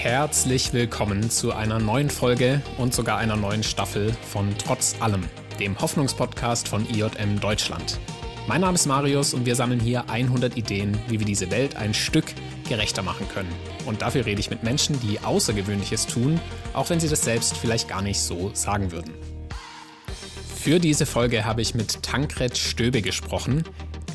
Herzlich willkommen zu einer neuen Folge und sogar einer neuen Staffel von Trotz allem, dem Hoffnungspodcast von IJM Deutschland. Mein Name ist Marius und wir sammeln hier 100 Ideen, wie wir diese Welt ein Stück gerechter machen können. Und dafür rede ich mit Menschen, die Außergewöhnliches tun, auch wenn sie das selbst vielleicht gar nicht so sagen würden. Für diese Folge habe ich mit Tankred Stöbe gesprochen.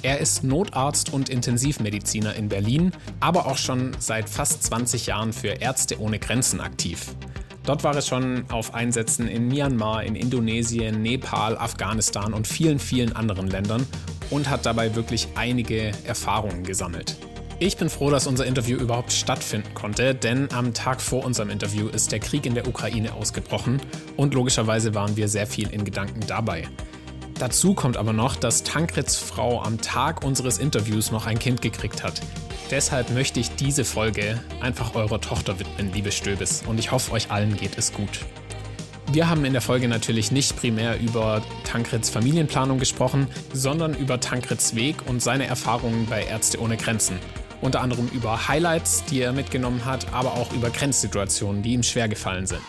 Er ist Notarzt und Intensivmediziner in Berlin, aber auch schon seit fast 20 Jahren für Ärzte ohne Grenzen aktiv. Dort war er schon auf Einsätzen in Myanmar, in Indonesien, Nepal, Afghanistan und vielen, vielen anderen Ländern und hat dabei wirklich einige Erfahrungen gesammelt. Ich bin froh, dass unser Interview überhaupt stattfinden konnte, denn am Tag vor unserem Interview ist der Krieg in der Ukraine ausgebrochen und logischerweise waren wir sehr viel in Gedanken dabei. Dazu kommt aber noch, dass Tankreds Frau am Tag unseres Interviews noch ein Kind gekriegt hat. Deshalb möchte ich diese Folge einfach eurer Tochter widmen, liebe Stöbes, und ich hoffe, euch allen geht es gut. Wir haben in der Folge natürlich nicht primär über Tankreds Familienplanung gesprochen, sondern über Tankreds Weg und seine Erfahrungen bei Ärzte ohne Grenzen. Unter anderem über Highlights, die er mitgenommen hat, aber auch über Grenzsituationen, die ihm schwer gefallen sind.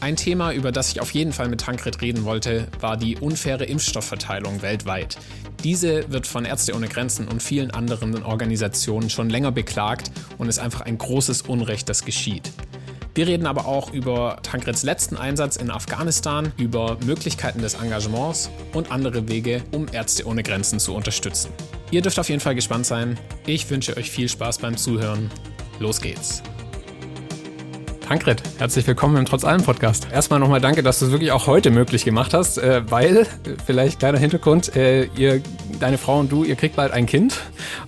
Ein Thema, über das ich auf jeden Fall mit Tankred reden wollte, war die unfaire Impfstoffverteilung weltweit. Diese wird von Ärzte ohne Grenzen und vielen anderen Organisationen schon länger beklagt und ist einfach ein großes Unrecht, das geschieht. Wir reden aber auch über Tankreds letzten Einsatz in Afghanistan, über Möglichkeiten des Engagements und andere Wege, um Ärzte ohne Grenzen zu unterstützen. Ihr dürft auf jeden Fall gespannt sein. Ich wünsche euch viel Spaß beim Zuhören. Los geht's. Tankred, herzlich willkommen im Trotz allem Podcast. Erstmal nochmal danke, dass du es wirklich auch heute möglich gemacht hast, äh, weil, vielleicht kleiner Hintergrund, äh, ihr, deine Frau und du, ihr kriegt bald ein Kind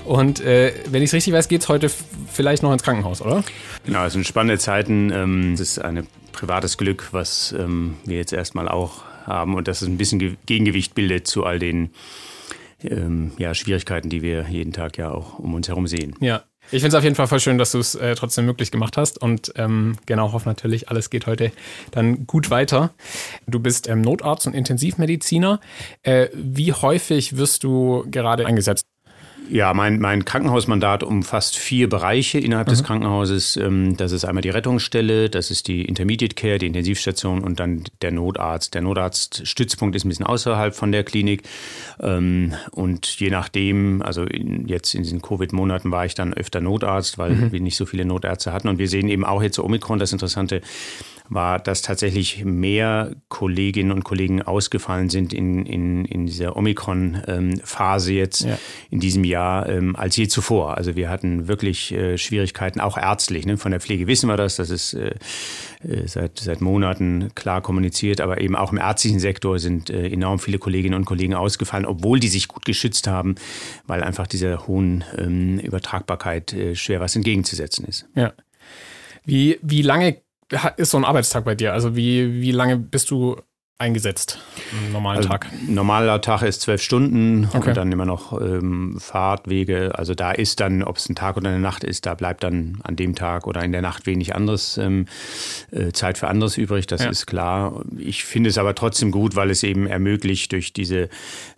und äh, wenn ich es richtig weiß, geht es heute vielleicht noch ins Krankenhaus, oder? Genau, es sind spannende Zeiten. Ähm, es ist ein privates Glück, was ähm, wir jetzt erstmal auch haben und das ist ein bisschen Gegengewicht bildet zu all den ähm, ja, Schwierigkeiten, die wir jeden Tag ja auch um uns herum sehen. Ja, ich finde es auf jeden Fall voll schön, dass du es äh, trotzdem möglich gemacht hast und ähm, genau hoffe natürlich, alles geht heute dann gut weiter. Du bist ähm, Notarzt und Intensivmediziner. Äh, wie häufig wirst du gerade eingesetzt? Ja, mein, mein Krankenhausmandat umfasst vier Bereiche innerhalb mhm. des Krankenhauses. Ähm, das ist einmal die Rettungsstelle, das ist die Intermediate Care, die Intensivstation und dann der Notarzt. Der Notarztstützpunkt ist ein bisschen außerhalb von der Klinik. Ähm, und je nachdem, also jetzt in diesen Covid-Monaten war ich dann öfter Notarzt, weil mhm. wir nicht so viele Notärzte hatten. Und wir sehen eben auch jetzt zu Omikron das Interessante, war, dass tatsächlich mehr Kolleginnen und Kollegen ausgefallen sind in, in, in dieser Omikron-Phase jetzt ja. in diesem Jahr ähm, als je zuvor. Also wir hatten wirklich äh, Schwierigkeiten, auch ärztlich. Ne? Von der Pflege wissen wir das, das ist äh, äh, seit, seit Monaten klar kommuniziert, aber eben auch im ärztlichen Sektor sind äh, enorm viele Kolleginnen und Kollegen ausgefallen, obwohl die sich gut geschützt haben, weil einfach dieser hohen ähm, Übertragbarkeit äh, schwer was entgegenzusetzen ist. Ja. Wie, wie lange ist so ein Arbeitstag bei dir? Also wie, wie lange bist du eingesetzt am normalen also, Tag? Normaler Tag ist zwölf Stunden okay. und dann immer noch ähm, Fahrtwege. Also da ist dann, ob es ein Tag oder eine Nacht ist, da bleibt dann an dem Tag oder in der Nacht wenig anderes ähm, äh, Zeit für anderes übrig, das ja. ist klar. Ich finde es aber trotzdem gut, weil es eben ermöglicht, durch diese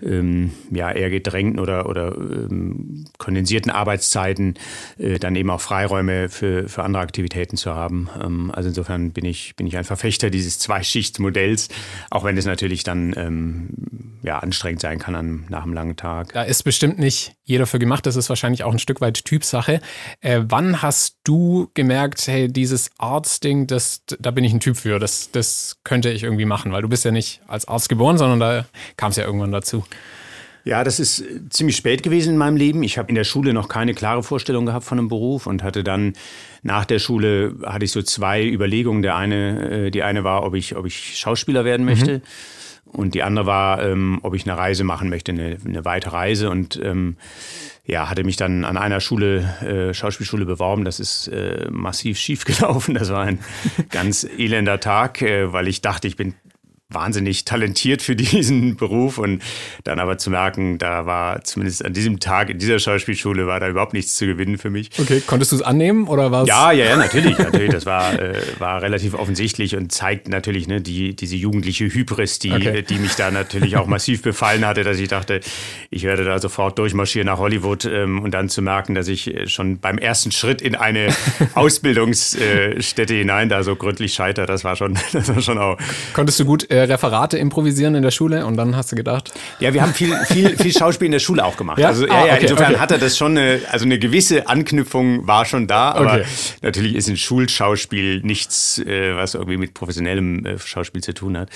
ähm, ja, eher gedrängten oder, oder ähm, kondensierten Arbeitszeiten äh, dann eben auch Freiräume für, für andere Aktivitäten zu haben. Ähm, also insofern bin ich, bin ich ein Verfechter dieses Zweischichtsmodells auch wenn es natürlich dann ähm, ja, anstrengend sein kann an, nach einem langen Tag. Da ist bestimmt nicht jeder für gemacht. Das ist wahrscheinlich auch ein Stück weit Typsache. Äh, wann hast du gemerkt, hey, dieses Arztding, das, da bin ich ein Typ für, das, das könnte ich irgendwie machen? Weil du bist ja nicht als Arzt geboren, sondern da kam es ja irgendwann dazu. Ja, das ist ziemlich spät gewesen in meinem Leben. Ich habe in der Schule noch keine klare Vorstellung gehabt von einem Beruf und hatte dann nach der Schule hatte ich so zwei Überlegungen. Der eine, äh, die eine war, ob ich, ob ich Schauspieler werden möchte. Mhm. Und die andere war, ähm, ob ich eine Reise machen möchte, eine, eine weite Reise. Und ähm, ja, hatte mich dann an einer Schule, äh, Schauspielschule beworben. Das ist äh, massiv schief gelaufen. Das war ein ganz elender Tag, äh, weil ich dachte, ich bin wahnsinnig talentiert für diesen Beruf und dann aber zu merken, da war zumindest an diesem Tag in dieser Schauspielschule war da überhaupt nichts zu gewinnen für mich. Okay, konntest du es annehmen oder war es? Ja, ja, ja, natürlich, natürlich. Das war, äh, war relativ offensichtlich und zeigt natürlich ne, die, diese jugendliche Hybris, die, okay. die mich da natürlich auch massiv befallen hatte, dass ich dachte, ich werde da sofort durchmarschieren nach Hollywood ähm, und dann zu merken, dass ich schon beim ersten Schritt in eine Ausbildungsstätte hinein da so gründlich scheiter, das war schon, das war schon auch. Konntest du gut äh, Referate improvisieren in der Schule und dann hast du gedacht? Ja, wir haben viel, viel, viel Schauspiel in der Schule auch gemacht. Ja? Also ja, ah, ja, okay, insofern okay. hatte das schon eine, also eine gewisse Anknüpfung war schon da, aber okay. natürlich ist ein Schulschauspiel nichts, äh, was irgendwie mit professionellem äh, Schauspiel zu tun hat.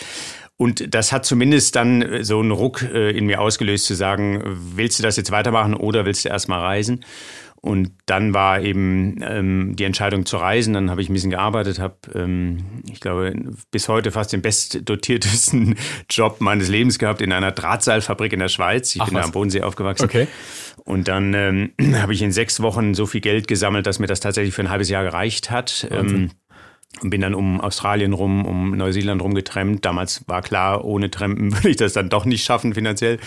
Und das hat zumindest dann so einen Ruck in mir ausgelöst, zu sagen, willst du das jetzt weitermachen oder willst du erstmal reisen? Und dann war eben ähm, die Entscheidung zu reisen. Dann habe ich ein bisschen gearbeitet, habe, ähm, ich glaube, bis heute fast den bestdotiertesten Job meines Lebens gehabt in einer Drahtseilfabrik in der Schweiz. Ich Ach, bin was? da am Bodensee aufgewachsen. Okay. Und dann ähm, habe ich in sechs Wochen so viel Geld gesammelt, dass mir das tatsächlich für ein halbes Jahr gereicht hat. Ähm, und bin dann um Australien rum, um Neuseeland rum getrennt. Damals war klar, ohne Trampen würde ich das dann doch nicht schaffen finanziell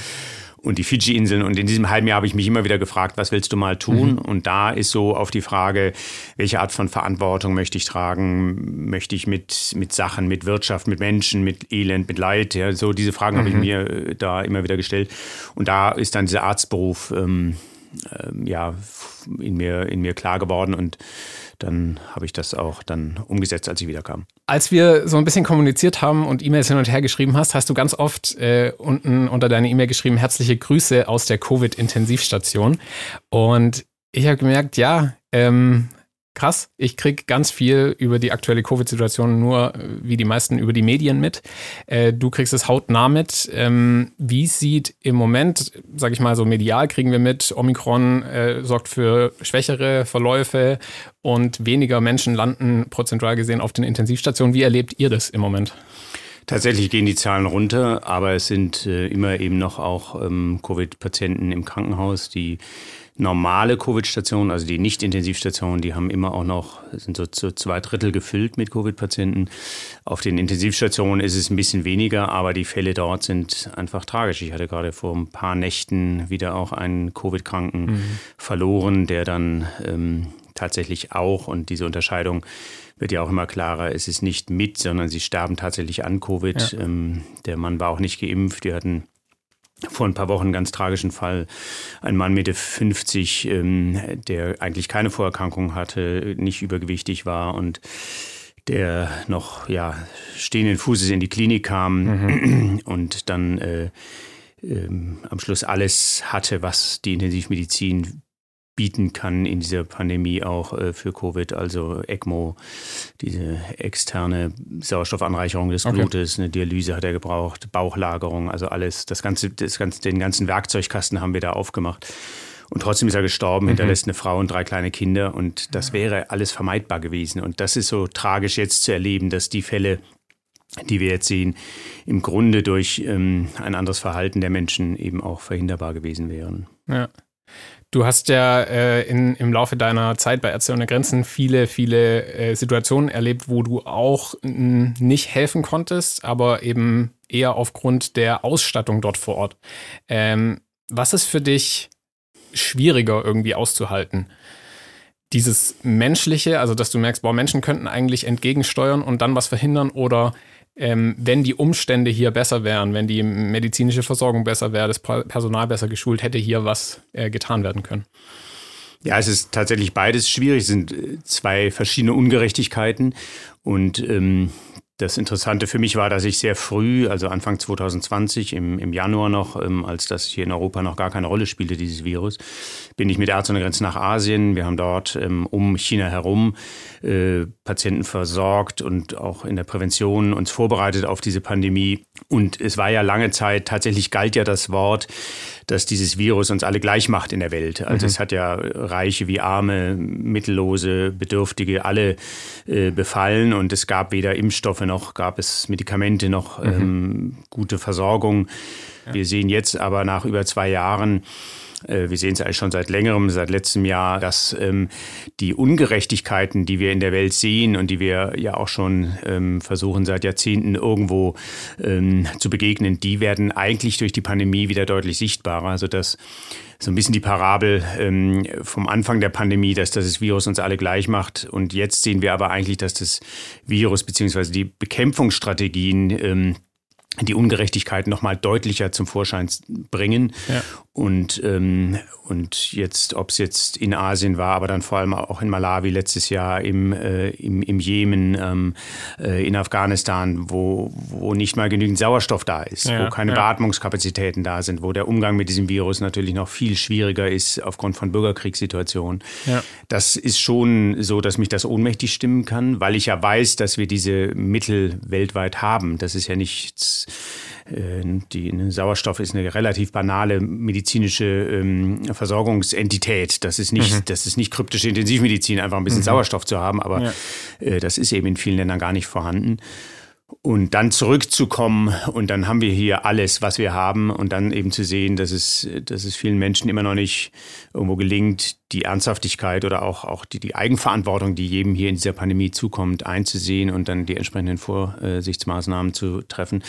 und die Fidschi-Inseln. Und in diesem halben Jahr habe ich mich immer wieder gefragt, was willst du mal tun? Mhm. Und da ist so auf die Frage, welche Art von Verantwortung möchte ich tragen? Möchte ich mit, mit Sachen, mit Wirtschaft, mit Menschen, mit Elend, mit Leid? Ja, so diese Fragen mhm. habe ich mhm. mir äh, da immer wieder gestellt. Und da ist dann dieser Arztberuf ähm, ähm, ja, in mir, in mir klar geworden und dann habe ich das auch dann umgesetzt, als ich wiederkam. Als wir so ein bisschen kommuniziert haben und E-Mails hin und her geschrieben hast, hast du ganz oft äh, unten unter deine E-Mail geschrieben, herzliche Grüße aus der Covid-Intensivstation. Und ich habe gemerkt, ja, ähm, krass. Ich kriege ganz viel über die aktuelle Covid-Situation nur, äh, wie die meisten, über die Medien mit. Äh, du kriegst es hautnah mit. Ähm, wie sieht im Moment, sage ich mal so medial, kriegen wir mit, Omikron äh, sorgt für schwächere Verläufe und weniger Menschen landen prozentual gesehen auf den Intensivstationen. Wie erlebt ihr das im Moment? Tatsächlich gehen die Zahlen runter, aber es sind äh, immer eben noch auch ähm, Covid-Patienten im Krankenhaus, die normale Covid-Stationen, also die Nicht-Intensivstationen, die haben immer auch noch, sind so zu zwei Drittel gefüllt mit Covid-Patienten. Auf den Intensivstationen ist es ein bisschen weniger, aber die Fälle dort sind einfach tragisch. Ich hatte gerade vor ein paar Nächten wieder auch einen Covid-Kranken mhm. verloren, der dann ähm, tatsächlich auch, und diese Unterscheidung wird ja auch immer klarer, es ist nicht mit, sondern sie starben tatsächlich an Covid. Ja. Ähm, der Mann war auch nicht geimpft, die hatten vor ein paar Wochen einen ganz tragischen Fall. Ein Mann Mitte 50, ähm, der eigentlich keine Vorerkrankung hatte, nicht übergewichtig war und der noch ja, stehenden Fußes in die Klinik kam mhm. und dann äh, ähm, am Schluss alles hatte, was die Intensivmedizin bieten kann in dieser Pandemie auch äh, für Covid, also ECMO, diese externe Sauerstoffanreicherung des Blutes, okay. eine Dialyse hat er gebraucht, Bauchlagerung, also alles, das ganze, das ganze, den ganzen Werkzeugkasten haben wir da aufgemacht. Und trotzdem ist er gestorben, mhm. hinterlässt eine Frau und drei kleine Kinder und das wäre alles vermeidbar gewesen. Und das ist so tragisch jetzt zu erleben, dass die Fälle, die wir jetzt sehen, im Grunde durch ähm, ein anderes Verhalten der Menschen eben auch verhinderbar gewesen wären. Ja. Du hast ja äh, in, im Laufe deiner Zeit bei Ärzte ohne Grenzen viele, viele äh, Situationen erlebt, wo du auch nicht helfen konntest, aber eben eher aufgrund der Ausstattung dort vor Ort. Ähm, was ist für dich schwieriger irgendwie auszuhalten? Dieses Menschliche, also dass du merkst, boah, Menschen könnten eigentlich entgegensteuern und dann was verhindern oder ähm, wenn die Umstände hier besser wären, wenn die medizinische Versorgung besser wäre, das Personal besser geschult, hätte hier was äh, getan werden können. Ja, es ist tatsächlich beides schwierig. Es sind äh, zwei verschiedene Ungerechtigkeiten. Und ähm, das Interessante für mich war, dass ich sehr früh, also Anfang 2020, im, im Januar noch, ähm, als das hier in Europa noch gar keine Rolle spielte, dieses Virus, bin ich mit Ärzten ohne Grenzen nach Asien. Wir haben dort ähm, um China herum äh, Patienten versorgt und auch in der Prävention uns vorbereitet auf diese Pandemie. Und es war ja lange Zeit, tatsächlich galt ja das Wort, dass dieses Virus uns alle gleich macht in der Welt. Also mhm. es hat ja Reiche wie Arme, Mittellose, Bedürftige alle äh, befallen und es gab weder Impfstoffe noch gab es Medikamente noch mhm. ähm, gute Versorgung. Ja. Wir sehen jetzt aber nach über zwei Jahren, wir sehen es eigentlich schon seit längerem, seit letztem Jahr, dass ähm, die Ungerechtigkeiten, die wir in der Welt sehen und die wir ja auch schon ähm, versuchen seit Jahrzehnten irgendwo ähm, zu begegnen, die werden eigentlich durch die Pandemie wieder deutlich sichtbarer. Also dass so ein bisschen die Parabel ähm, vom Anfang der Pandemie, dass das Virus uns alle gleich macht. Und jetzt sehen wir aber eigentlich, dass das Virus bzw. die Bekämpfungsstrategien ähm, die Ungerechtigkeit noch mal deutlicher zum Vorschein bringen. Ja. Und, ähm, und jetzt, ob es jetzt in Asien war, aber dann vor allem auch in Malawi letztes Jahr, im, äh, im, im Jemen, ähm, äh, in Afghanistan, wo, wo nicht mal genügend Sauerstoff da ist, ja, wo keine ja. Beatmungskapazitäten da sind, wo der Umgang mit diesem Virus natürlich noch viel schwieriger ist aufgrund von Bürgerkriegssituationen. Ja. Das ist schon so, dass mich das ohnmächtig stimmen kann, weil ich ja weiß, dass wir diese Mittel weltweit haben. Das ist ja nichts äh, die ne, Sauerstoff ist eine relativ banale medizinische ähm, Versorgungsentität. Das ist nicht, mhm. das ist nicht kryptische Intensivmedizin, einfach ein bisschen mhm. Sauerstoff zu haben, aber ja. äh, das ist eben in vielen Ländern gar nicht vorhanden. Und dann zurückzukommen und dann haben wir hier alles, was wir haben und dann eben zu sehen, dass es, dass es vielen Menschen immer noch nicht irgendwo gelingt, die Ernsthaftigkeit oder auch, auch die, die Eigenverantwortung, die jedem hier in dieser Pandemie zukommt, einzusehen und dann die entsprechenden Vorsichtsmaßnahmen zu treffen.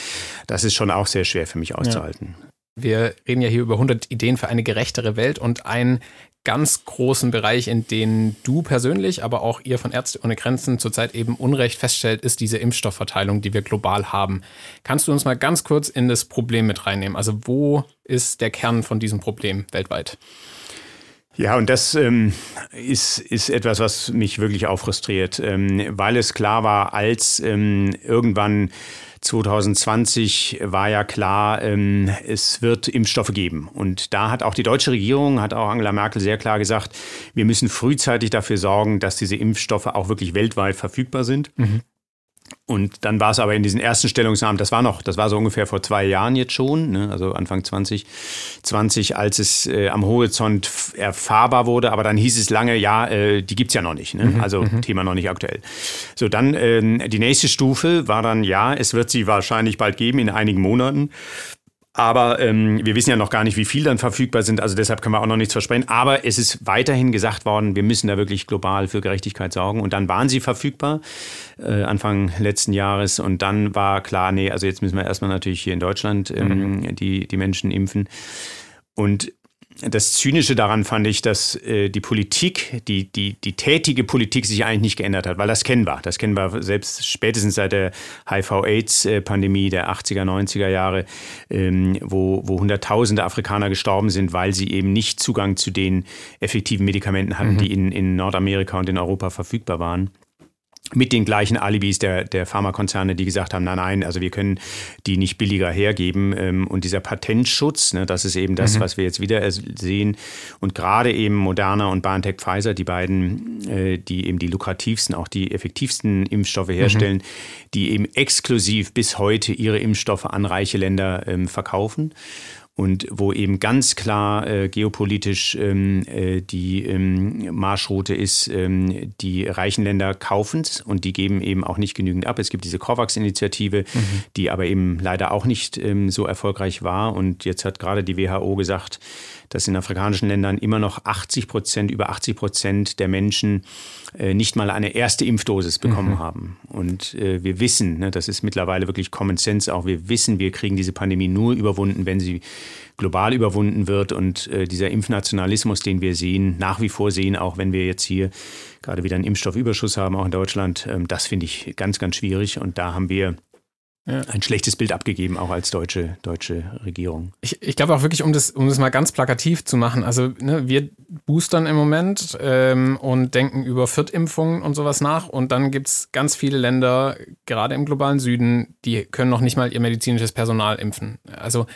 Das ist schon auch sehr schwer für mich auszuhalten. Ja. Wir reden ja hier über 100 Ideen für eine gerechtere Welt und ein ganz großen Bereich, in den du persönlich, aber auch ihr von Ärzte ohne Grenzen zurzeit eben Unrecht feststellt, ist diese Impfstoffverteilung, die wir global haben. Kannst du uns mal ganz kurz in das Problem mit reinnehmen? Also wo ist der Kern von diesem Problem weltweit? Ja, und das ähm, ist, ist etwas, was mich wirklich auch frustriert, ähm, weil es klar war, als ähm, irgendwann 2020 war ja klar, ähm, es wird Impfstoffe geben. Und da hat auch die deutsche Regierung, hat auch Angela Merkel sehr klar gesagt, wir müssen frühzeitig dafür sorgen, dass diese Impfstoffe auch wirklich weltweit verfügbar sind. Mhm. Und dann war es aber in diesen ersten Stellungnahmen, das war noch, das war so ungefähr vor zwei Jahren jetzt schon, ne, also Anfang 2020, als es äh, am Horizont erfahrbar wurde, aber dann hieß es lange, ja, äh, die gibt's ja noch nicht, ne? Mhm, also mhm. Thema noch nicht aktuell. So, dann äh, die nächste Stufe war dann, ja, es wird sie wahrscheinlich bald geben, in einigen Monaten. Aber ähm, wir wissen ja noch gar nicht, wie viel dann verfügbar sind. Also deshalb können wir auch noch nichts versprechen. Aber es ist weiterhin gesagt worden, wir müssen da wirklich global für Gerechtigkeit sorgen. Und dann waren sie verfügbar äh, Anfang letzten Jahres. Und dann war klar, nee, also jetzt müssen wir erstmal natürlich hier in Deutschland ähm, mhm. die, die Menschen impfen. Und das Zynische daran fand ich, dass äh, die Politik, die, die, die tätige Politik sich eigentlich nicht geändert hat, weil das kennen wir. Das kennen wir selbst spätestens seit der HIV-Aids-Pandemie der 80er, 90er Jahre, ähm, wo, wo Hunderttausende Afrikaner gestorben sind, weil sie eben nicht Zugang zu den effektiven Medikamenten hatten, mhm. die in, in Nordamerika und in Europa verfügbar waren mit den gleichen Alibis der, der Pharmakonzerne, die gesagt haben, nein, nein, also wir können die nicht billiger hergeben. Ähm, und dieser Patentschutz, ne, das ist eben das, mhm. was wir jetzt wieder sehen. Und gerade eben Moderna und BioNTech Pfizer, die beiden, äh, die eben die lukrativsten, auch die effektivsten Impfstoffe herstellen, mhm. die eben exklusiv bis heute ihre Impfstoffe an reiche Länder ähm, verkaufen und wo eben ganz klar äh, geopolitisch ähm, äh, die ähm, Marschroute ist, ähm, die reichen Länder kaufen es und die geben eben auch nicht genügend ab. Es gibt diese COVAX-Initiative, mhm. die aber eben leider auch nicht ähm, so erfolgreich war. Und jetzt hat gerade die WHO gesagt, dass in afrikanischen Ländern immer noch 80 Prozent, über 80 Prozent der Menschen äh, nicht mal eine erste Impfdosis bekommen mhm. haben. Und äh, wir wissen, ne, das ist mittlerweile wirklich Common Sense auch, wir wissen, wir kriegen diese Pandemie nur überwunden, wenn sie global überwunden wird. Und äh, dieser Impfnationalismus, den wir sehen, nach wie vor sehen, auch wenn wir jetzt hier gerade wieder einen Impfstoffüberschuss haben, auch in Deutschland, ähm, das finde ich ganz, ganz schwierig. Und da haben wir ja. ein schlechtes Bild abgegeben, auch als deutsche, deutsche Regierung. Ich, ich glaube auch wirklich, um das, um das mal ganz plakativ zu machen, also ne, wir boostern im Moment ähm, und denken über Viertimpfungen und sowas nach und dann gibt es ganz viele Länder, gerade im globalen Süden, die können noch nicht mal ihr medizinisches Personal impfen. Also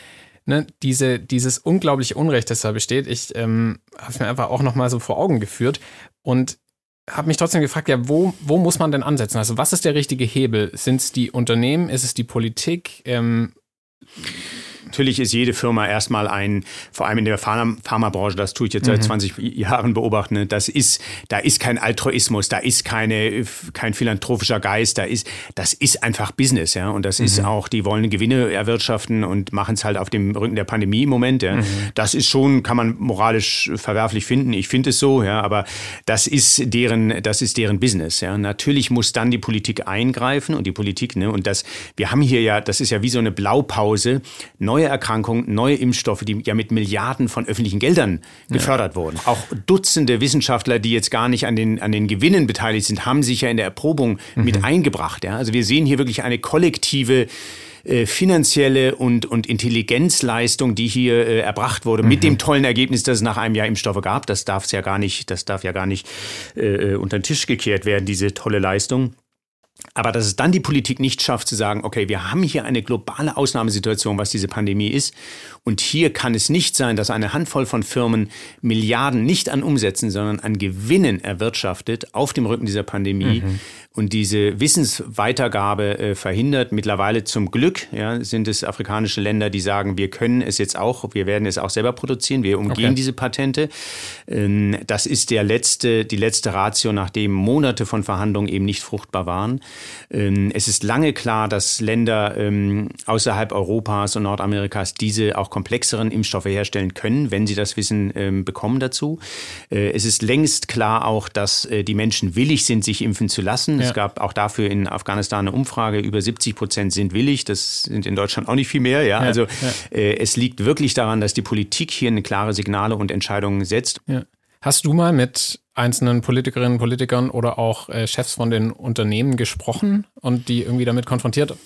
ne, diese, dieses unglaubliche Unrecht, das da besteht, ich ähm, habe es mir einfach auch nochmal so vor Augen geführt und habe mich trotzdem gefragt, ja, wo, wo muss man denn ansetzen? Also was ist der richtige Hebel? Sind es die Unternehmen? Ist es die Politik? Ähm natürlich ist jede Firma erstmal ein, vor allem in der Pharmabranche, das tue ich jetzt seit mhm. 20 Jahren beobachten, ne, das ist, da ist kein Altruismus, da ist keine, kein philanthropischer Geist, da ist, das ist einfach Business, ja. Und das mhm. ist auch, die wollen Gewinne erwirtschaften und machen es halt auf dem Rücken der Pandemie im Moment. Ja. Mhm. Das ist schon, kann man moralisch verwerflich finden. Ich finde es so, ja, aber das ist deren, das ist deren Business. Ja. Natürlich muss dann die Politik eingreifen und die Politik, ne, und das, wir haben hier ja, das ist ja wie so eine Blaupause, neue Erkrankungen, neue Impfstoffe, die ja mit Milliarden von öffentlichen Geldern gefördert ja. wurden. Auch Dutzende Wissenschaftler, die jetzt gar nicht an den, an den Gewinnen beteiligt sind, haben sich ja in der Erprobung mhm. mit eingebracht. Ja. Also wir sehen hier wirklich eine kollektive äh, finanzielle und, und Intelligenzleistung, die hier äh, erbracht wurde, mhm. mit dem tollen Ergebnis, dass es nach einem Jahr Impfstoffe gab. Das darf ja gar nicht, das darf ja gar nicht äh, äh, unter den Tisch gekehrt werden, diese tolle Leistung. Aber dass es dann die Politik nicht schafft zu sagen, okay, wir haben hier eine globale Ausnahmesituation, was diese Pandemie ist. Und hier kann es nicht sein, dass eine Handvoll von Firmen Milliarden nicht an Umsätzen, sondern an Gewinnen erwirtschaftet auf dem Rücken dieser Pandemie. Mhm und diese Wissensweitergabe äh, verhindert. Mittlerweile zum Glück ja, sind es afrikanische Länder, die sagen, wir können es jetzt auch, wir werden es auch selber produzieren, wir umgehen okay. diese Patente. Ähm, das ist der letzte, die letzte Ratio, nachdem Monate von Verhandlungen eben nicht fruchtbar waren. Ähm, es ist lange klar, dass Länder ähm, außerhalb Europas und Nordamerikas diese auch komplexeren Impfstoffe herstellen können, wenn sie das Wissen ähm, bekommen dazu. Äh, es ist längst klar auch, dass äh, die Menschen willig sind, sich impfen zu lassen. Ja. Es gab auch dafür in Afghanistan eine Umfrage, über 70 Prozent sind willig. Das sind in Deutschland auch nicht viel mehr. Ja? ja also äh, es liegt wirklich daran, dass die Politik hier eine klare Signale und Entscheidungen setzt. Hast du mal mit einzelnen Politikerinnen, Politikern oder auch äh, Chefs von den Unternehmen gesprochen und die irgendwie damit konfrontiert?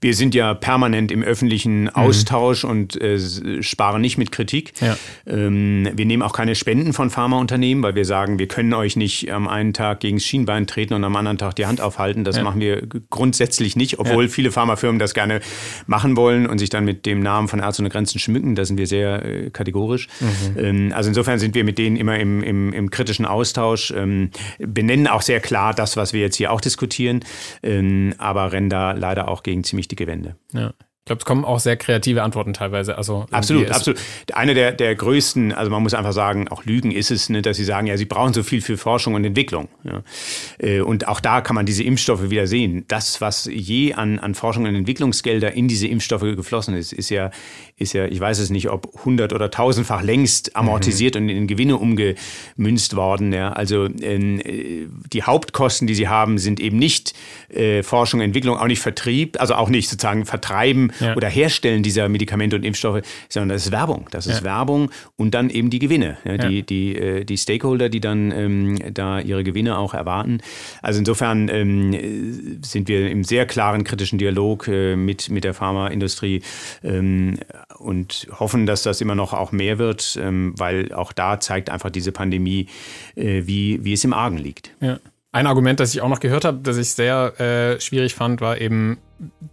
Wir sind ja permanent im öffentlichen mhm. Austausch mhm. und äh, sparen nicht mit Kritik. Ja. Ähm, wir nehmen auch keine Spenden von Pharmaunternehmen, weil wir sagen, wir können euch nicht am einen Tag gegen das Schienbein treten und am anderen Tag die Hand aufhalten. Das ja. machen wir grundsätzlich nicht, obwohl ja. viele Pharmafirmen das gerne machen wollen und sich dann mit dem Namen von Ärzte ohne Grenzen schmücken. Da sind wir sehr äh, kategorisch. Mhm. Ähm, also insofern sind wir mit denen immer im, im, im kritischen Austausch, ähm, benennen auch sehr klar das, was wir jetzt hier auch diskutieren, ähm, aber rennen da leider auch gegen ziemlich wichtige Wende. Ja. Ich glaube, es kommen auch sehr kreative Antworten teilweise. Also absolut, absolut. Eine der, der größten, also man muss einfach sagen, auch Lügen ist es, ne, dass sie sagen, ja, sie brauchen so viel für Forschung und Entwicklung. Ja. Äh, und auch da kann man diese Impfstoffe wieder sehen. Das, was je an, an Forschung und Entwicklungsgelder in diese Impfstoffe geflossen ist, ist ja, ist ja, ich weiß es nicht, ob hundert- oder tausendfach längst amortisiert mhm. und in Gewinne umgemünzt worden. Ja. Also äh, die Hauptkosten, die sie haben, sind eben nicht äh, Forschung, Entwicklung, auch nicht Vertrieb, also auch nicht sozusagen Vertreiben ja. oder Herstellen dieser Medikamente und Impfstoffe, sondern das ist Werbung. Das ist ja. Werbung und dann eben die Gewinne. Ja, die, die, äh, die Stakeholder, die dann ähm, da ihre Gewinne auch erwarten. Also insofern ähm, sind wir im sehr klaren kritischen Dialog äh, mit, mit der Pharmaindustrie ähm, und hoffen, dass das immer noch auch mehr wird, ähm, weil auch da zeigt einfach diese Pandemie, äh, wie, wie es im Argen liegt. Ein Argument, das ich auch noch gehört habe, das ich sehr äh, schwierig fand, war eben,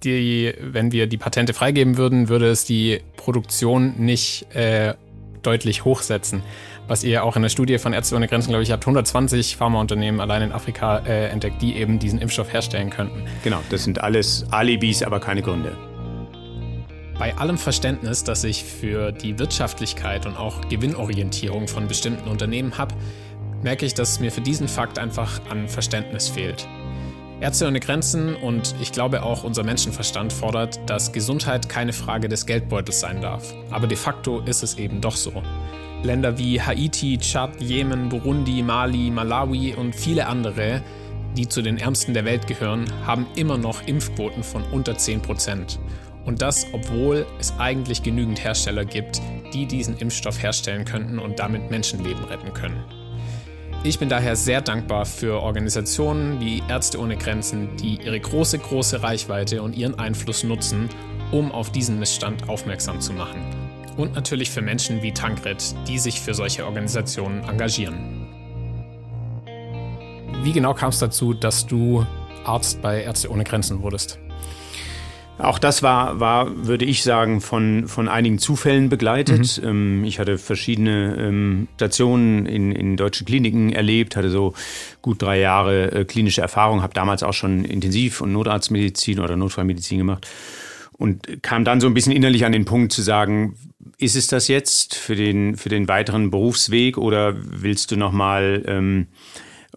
die, wenn wir die Patente freigeben würden, würde es die Produktion nicht äh, deutlich hochsetzen. Was ihr auch in der Studie von Ärzte ohne Grenzen, glaube ich, habt 120 Pharmaunternehmen allein in Afrika äh, entdeckt, die eben diesen Impfstoff herstellen könnten. Genau, das sind alles Alibis, aber keine Gründe. Bei allem Verständnis, das ich für die Wirtschaftlichkeit und auch Gewinnorientierung von bestimmten Unternehmen habe, merke ich, dass mir für diesen Fakt einfach an Verständnis fehlt. Ärzte ohne Grenzen und ich glaube auch unser Menschenverstand fordert, dass Gesundheit keine Frage des Geldbeutels sein darf. Aber de facto ist es eben doch so. Länder wie Haiti, Tschad, Jemen, Burundi, Mali, Malawi und viele andere, die zu den ärmsten der Welt gehören, haben immer noch Impfquoten von unter 10%. Und das, obwohl es eigentlich genügend Hersteller gibt, die diesen Impfstoff herstellen könnten und damit Menschenleben retten können. Ich bin daher sehr dankbar für Organisationen wie Ärzte ohne Grenzen, die ihre große, große Reichweite und ihren Einfluss nutzen, um auf diesen Missstand aufmerksam zu machen. Und natürlich für Menschen wie Tankred, die sich für solche Organisationen engagieren. Wie genau kam es dazu, dass du Arzt bei Ärzte ohne Grenzen wurdest? Auch das war, war, würde ich sagen, von, von einigen Zufällen begleitet. Mhm. Ähm, ich hatte verschiedene ähm, Stationen in, in deutschen Kliniken erlebt, hatte so gut drei Jahre äh, klinische Erfahrung, habe damals auch schon Intensiv- und Notarztmedizin oder Notfallmedizin gemacht und kam dann so ein bisschen innerlich an den Punkt zu sagen, ist es das jetzt für den, für den weiteren Berufsweg oder willst du nochmal ähm,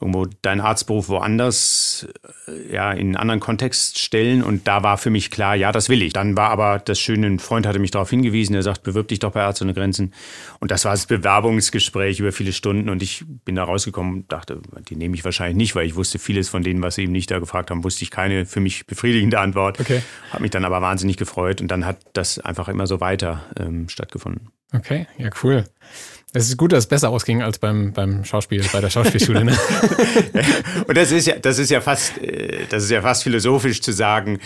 irgendwo deinen Arztberuf woanders, äh, ja, in einen anderen Kontext stellen. Und da war für mich klar, ja, das will ich. Dann war aber das Schöne, ein Freund hatte mich darauf hingewiesen, er sagt, bewirb dich doch bei Ärzte ohne Grenzen. Und das war das Bewerbungsgespräch über viele Stunden und ich bin da rausgekommen und dachte, die nehme ich wahrscheinlich nicht, weil ich wusste vieles von denen, was sie eben nicht da gefragt haben, wusste ich keine für mich befriedigende Antwort. Okay. Habe mich dann aber wahnsinnig gefreut und dann hat das einfach immer so weiter ähm, stattgefunden. Okay, ja, cool. Es ist gut, dass es besser ausging als beim, beim Schauspiel, bei der Schauspielschule. Ne? und das ist ja, das ist ja fast, äh, das ist ja fast philosophisch zu sagen,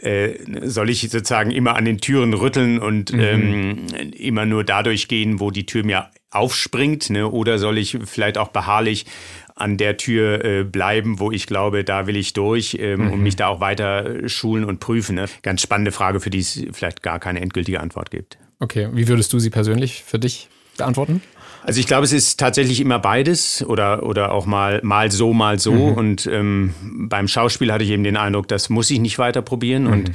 äh, soll ich sozusagen immer an den Türen rütteln und mhm. ähm, immer nur dadurch gehen, wo die Tür mir aufspringt, ne? oder soll ich vielleicht auch beharrlich an der Tür äh, bleiben, wo ich glaube, da will ich durch ähm, mhm. und mich da auch weiter schulen und prüfen. Ne? Ganz spannende Frage, für die es vielleicht gar keine endgültige Antwort gibt. Okay, wie würdest du sie persönlich für dich beantworten? Also ich glaube, es ist tatsächlich immer beides oder, oder auch mal, mal so, mal so. Mhm. Und ähm, beim Schauspiel hatte ich eben den Eindruck, das muss ich nicht weiter probieren mhm. und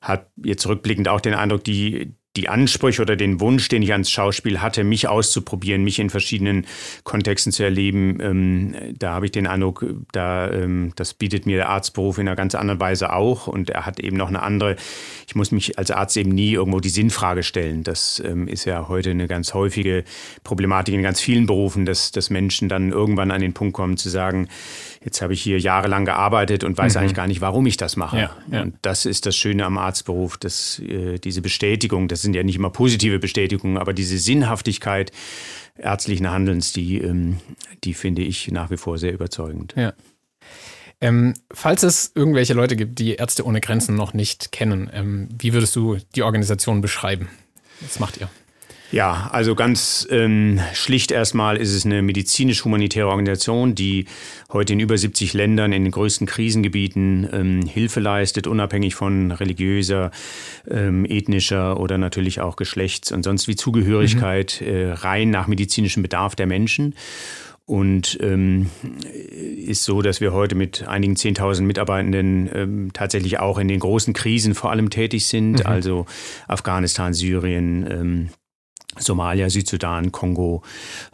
hat jetzt rückblickend auch den Eindruck, die, die Ansprüche oder den Wunsch, den ich ans Schauspiel hatte, mich auszuprobieren, mich in verschiedenen Kontexten zu erleben, ähm, da habe ich den Eindruck, da, ähm, das bietet mir der Arztberuf in einer ganz anderen Weise auch. Und er hat eben noch eine andere, ich muss mich als Arzt eben nie irgendwo die Sinnfrage stellen. Das ähm, ist ja heute eine ganz häufige Problematik in ganz vielen Berufen, dass, dass Menschen dann irgendwann an den Punkt kommen zu sagen, jetzt habe ich hier jahrelang gearbeitet und weiß mhm. eigentlich gar nicht, warum ich das mache. Ja, ja. Und das ist das Schöne am Arztberuf, dass äh, diese Bestätigung, das sind ja nicht immer positive Bestätigungen, aber diese Sinnhaftigkeit ärztlichen Handelns, die, ähm, die finde ich nach wie vor sehr überzeugend. Ja. Ähm, falls es irgendwelche Leute gibt, die Ärzte ohne Grenzen noch nicht kennen, ähm, wie würdest du die Organisation beschreiben? Was macht ihr? Ja, also ganz ähm, schlicht erstmal ist es eine medizinisch-humanitäre Organisation, die heute in über 70 Ländern in den größten Krisengebieten ähm, Hilfe leistet, unabhängig von religiöser, ähm, ethnischer oder natürlich auch Geschlechts- und sonst wie Zugehörigkeit, mhm. äh, rein nach medizinischem Bedarf der Menschen. Und ähm, ist so, dass wir heute mit einigen 10.000 Mitarbeitenden ähm, tatsächlich auch in den großen Krisen vor allem tätig sind, mhm. also Afghanistan, Syrien, ähm, Somalia, Südsudan, Kongo.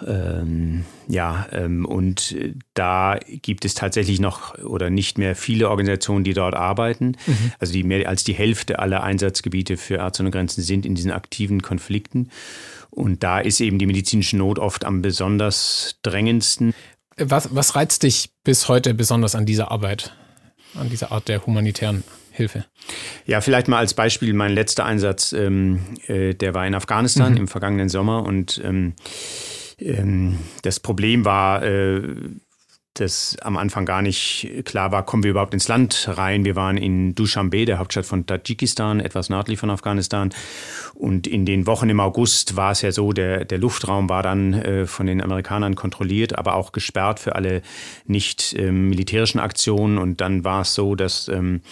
Ähm, ja, ähm, und da gibt es tatsächlich noch oder nicht mehr viele Organisationen, die dort arbeiten. Mhm. Also die mehr als die Hälfte aller Einsatzgebiete für Ärzte ohne Grenzen sind in diesen aktiven Konflikten. Und da ist eben die medizinische Not oft am besonders drängendsten. Was, was reizt dich bis heute besonders an dieser Arbeit, an dieser Art der humanitären Hilfe? Ja, vielleicht mal als Beispiel mein letzter Einsatz, ähm, äh, der war in Afghanistan mhm. im vergangenen Sommer und ähm, ähm, das Problem war, äh, dass am Anfang gar nicht klar war, kommen wir überhaupt ins Land rein. Wir waren in Dushanbe, der Hauptstadt von Tadschikistan, etwas nördlich von Afghanistan. Und in den Wochen im August war es ja so, der, der Luftraum war dann äh, von den Amerikanern kontrolliert, aber auch gesperrt für alle nicht äh, militärischen Aktionen. Und dann war es so, dass ähm,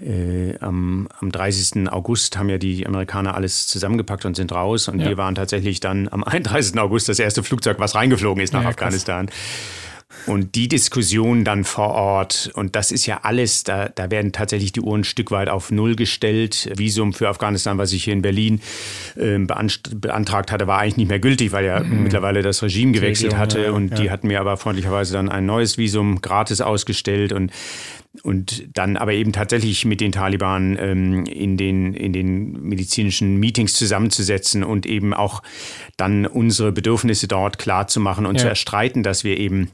äh, am, am 30. August haben ja die Amerikaner alles zusammengepackt und sind raus. Und ja. wir waren tatsächlich dann am 31. August das erste Flugzeug, was reingeflogen ist nach ja, Afghanistan. Krass. Und die Diskussion dann vor Ort, und das ist ja alles, da, da werden tatsächlich die Uhren ein Stück weit auf Null gestellt. Visum für Afghanistan, was ich hier in Berlin äh, beantragt hatte, war eigentlich nicht mehr gültig, weil ja mhm. mittlerweile das Regime gewechselt hatte. Und ja. die hatten mir aber freundlicherweise dann ein neues Visum gratis ausgestellt. Und und dann aber eben tatsächlich mit den Taliban ähm, in, den, in den medizinischen Meetings zusammenzusetzen und eben auch dann unsere Bedürfnisse dort klar zu machen und ja. zu erstreiten, dass wir eben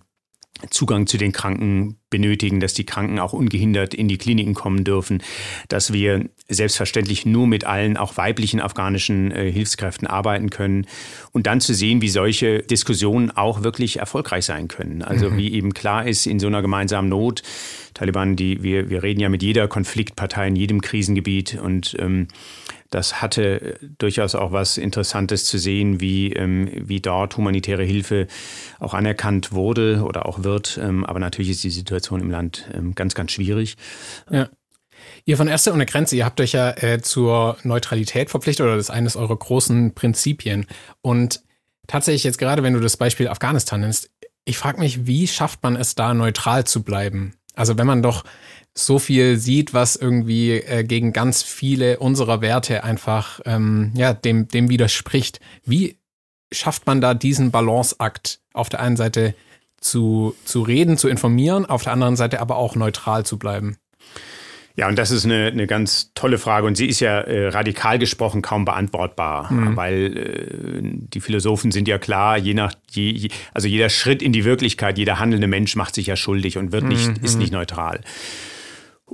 Zugang zu den Kranken benötigen, dass die Kranken auch ungehindert in die Kliniken kommen dürfen, dass wir selbstverständlich nur mit allen auch weiblichen afghanischen äh, Hilfskräften arbeiten können und dann zu sehen, wie solche Diskussionen auch wirklich erfolgreich sein können. Also mhm. wie eben klar ist, in so einer gemeinsamen Not, Taliban, die wir, wir reden ja mit jeder Konfliktpartei in jedem Krisengebiet und ähm, das hatte durchaus auch was Interessantes zu sehen, wie, ähm, wie dort humanitäre Hilfe auch anerkannt wurde oder auch wird. Ähm, aber natürlich ist die Situation im Land ähm, ganz, ganz schwierig. Ja. Ihr von Ärzte ohne Grenze, ihr habt euch ja äh, zur Neutralität verpflichtet oder das ist eines eurer großen Prinzipien. Und tatsächlich jetzt gerade, wenn du das Beispiel Afghanistan nimmst, ich frage mich, wie schafft man es da neutral zu bleiben? Also wenn man doch so viel sieht, was irgendwie äh, gegen ganz viele unserer Werte einfach ähm, ja, dem, dem widerspricht. Wie schafft man da diesen Balanceakt auf der einen Seite zu, zu reden, zu informieren, auf der anderen Seite aber auch neutral zu bleiben? Ja, und das ist eine, eine ganz tolle Frage und sie ist ja äh, radikal gesprochen kaum beantwortbar, mhm. weil äh, die Philosophen sind ja klar, je nach, je, also jeder Schritt in die Wirklichkeit, jeder handelnde Mensch macht sich ja schuldig und wird nicht, mhm. ist nicht neutral.